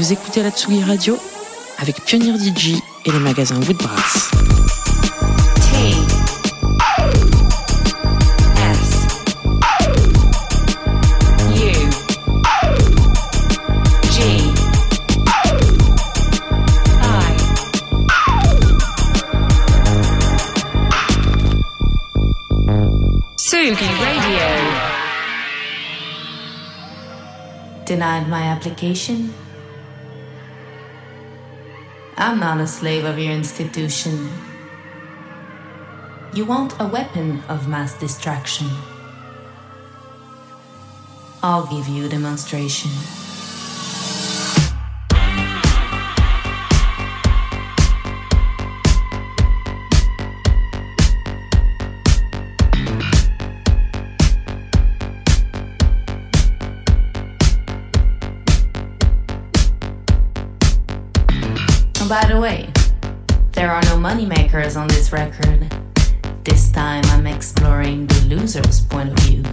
Vous écoutez la Tsugi Radio avec Pionnier DJ et les magasins Woodbrass. T S U G I Sugi Radio. Denied my application? I'm not a slave of your institution. You want a weapon of mass distraction. I'll give you a demonstration. By the way, there are no moneymakers on this record. This time I'm exploring the loser's point of view.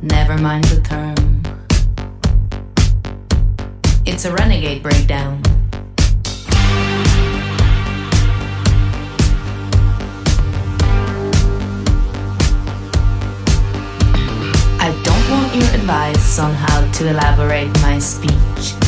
Never mind the term. It's a renegade breakdown. I don't want your advice on how to elaborate my speech.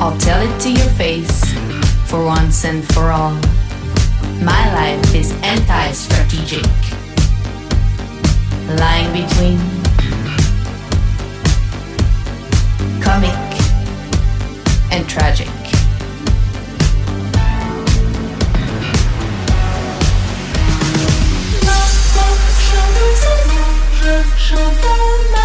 I'll tell it to your face for once and for all. My life is anti strategic, lying between comic and tragic. I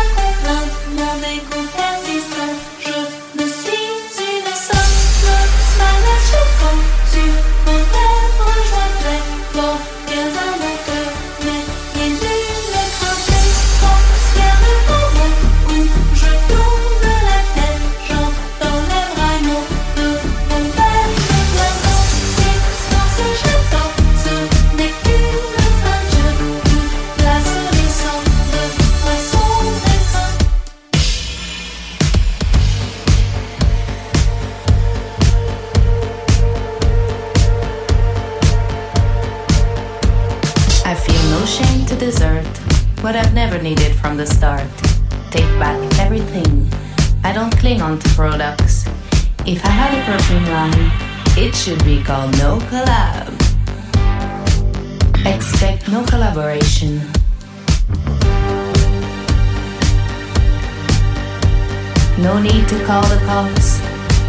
call the cops.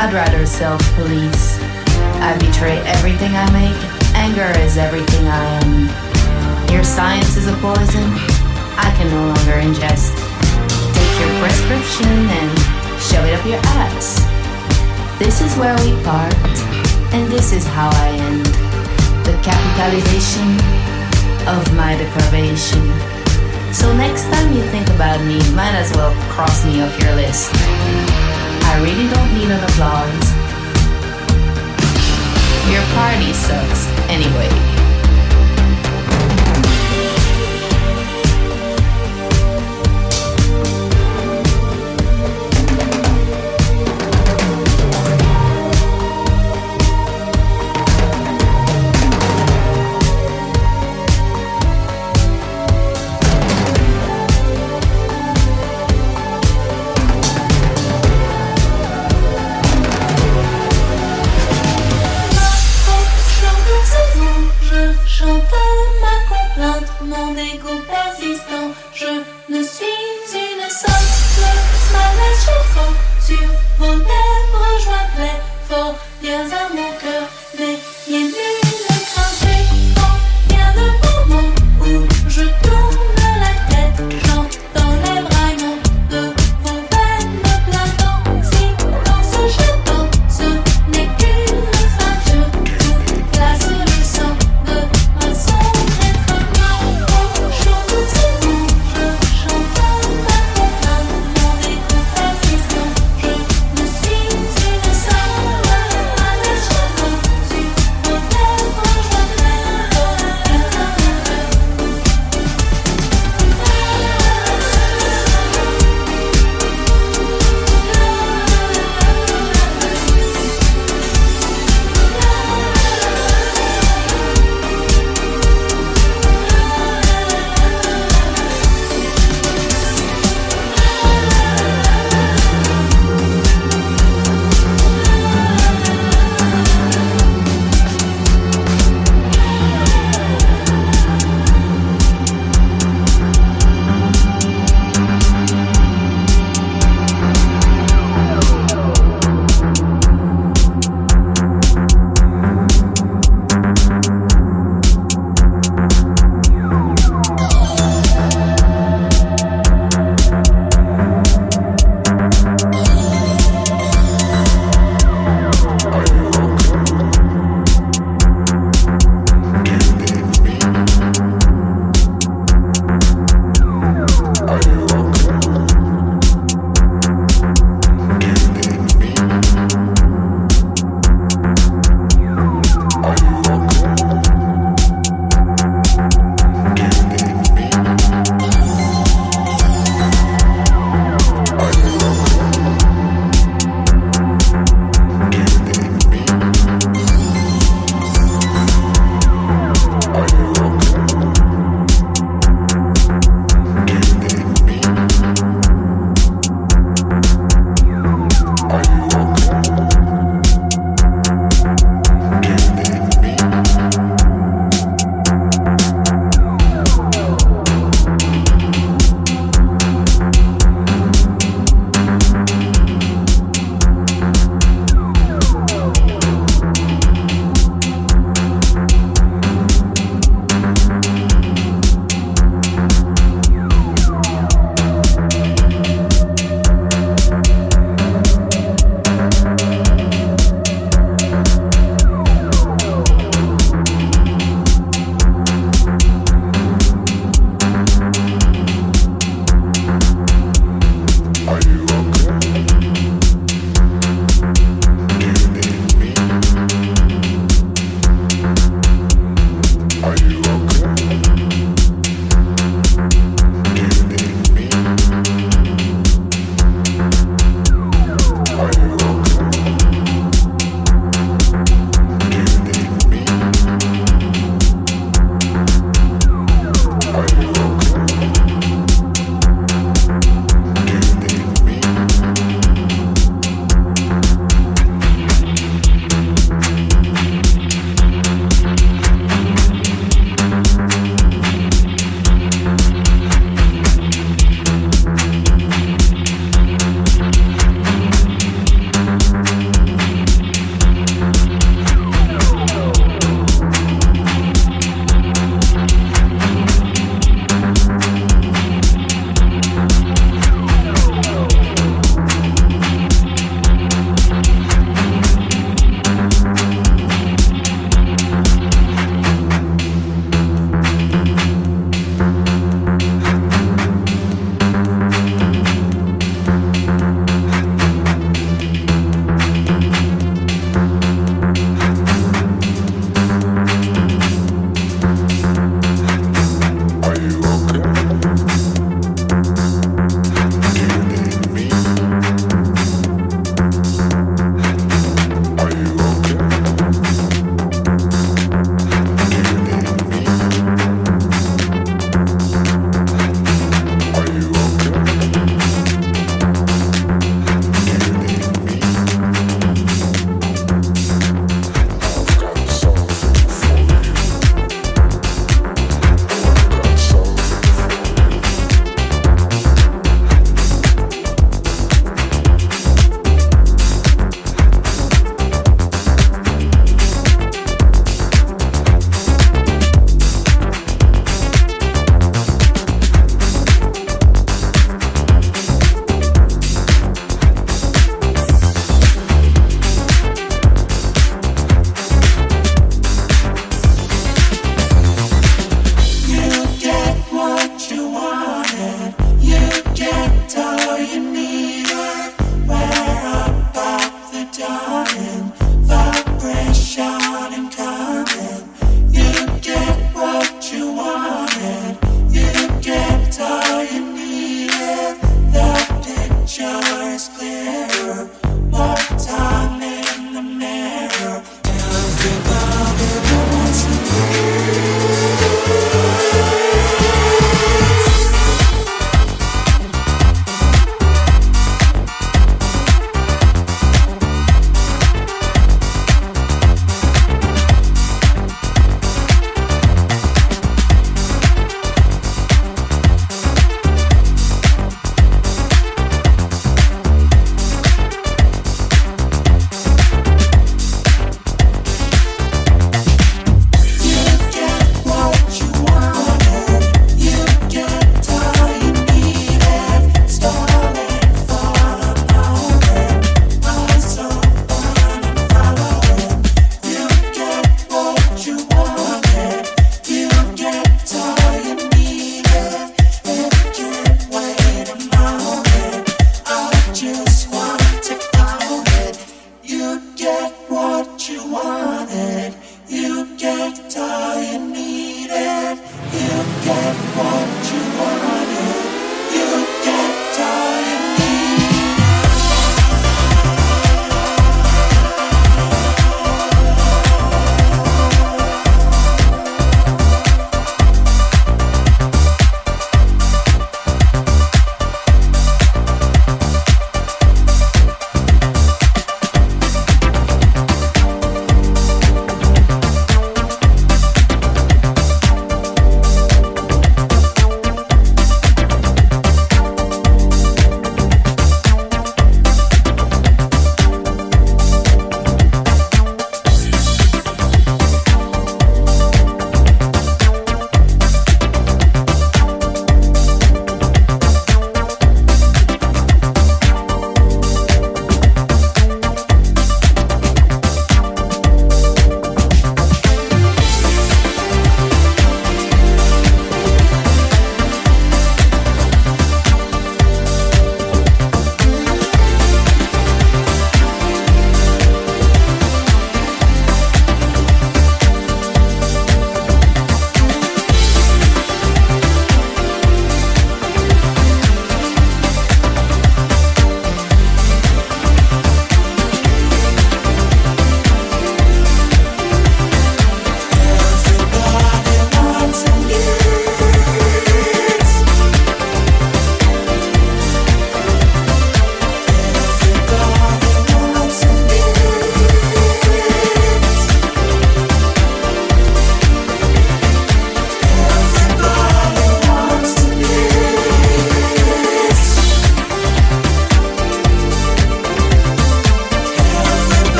I'd rather self police. I betray everything I make. Anger is everything I am. Your science is a poison I can no longer ingest. Take your prescription and shove it up your ass. This is where we part, and this is how I end. The capitalization of my deprivation. So next time you think about me, might as well cross me off your list. I really don't need an applause. Your party sucks anyway.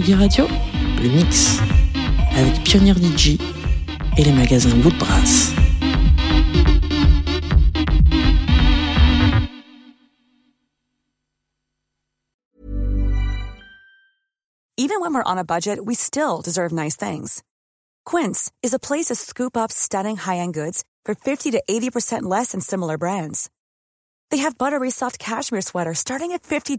Tsugi Radio, le mix avec Pioneer DJ et les magasins Woodbrass. Even when we're on a budget, we still deserve nice things. Quince is a place to scoop up stunning high-end goods for 50 to 80% less than similar brands. They have buttery soft cashmere sweaters starting at $50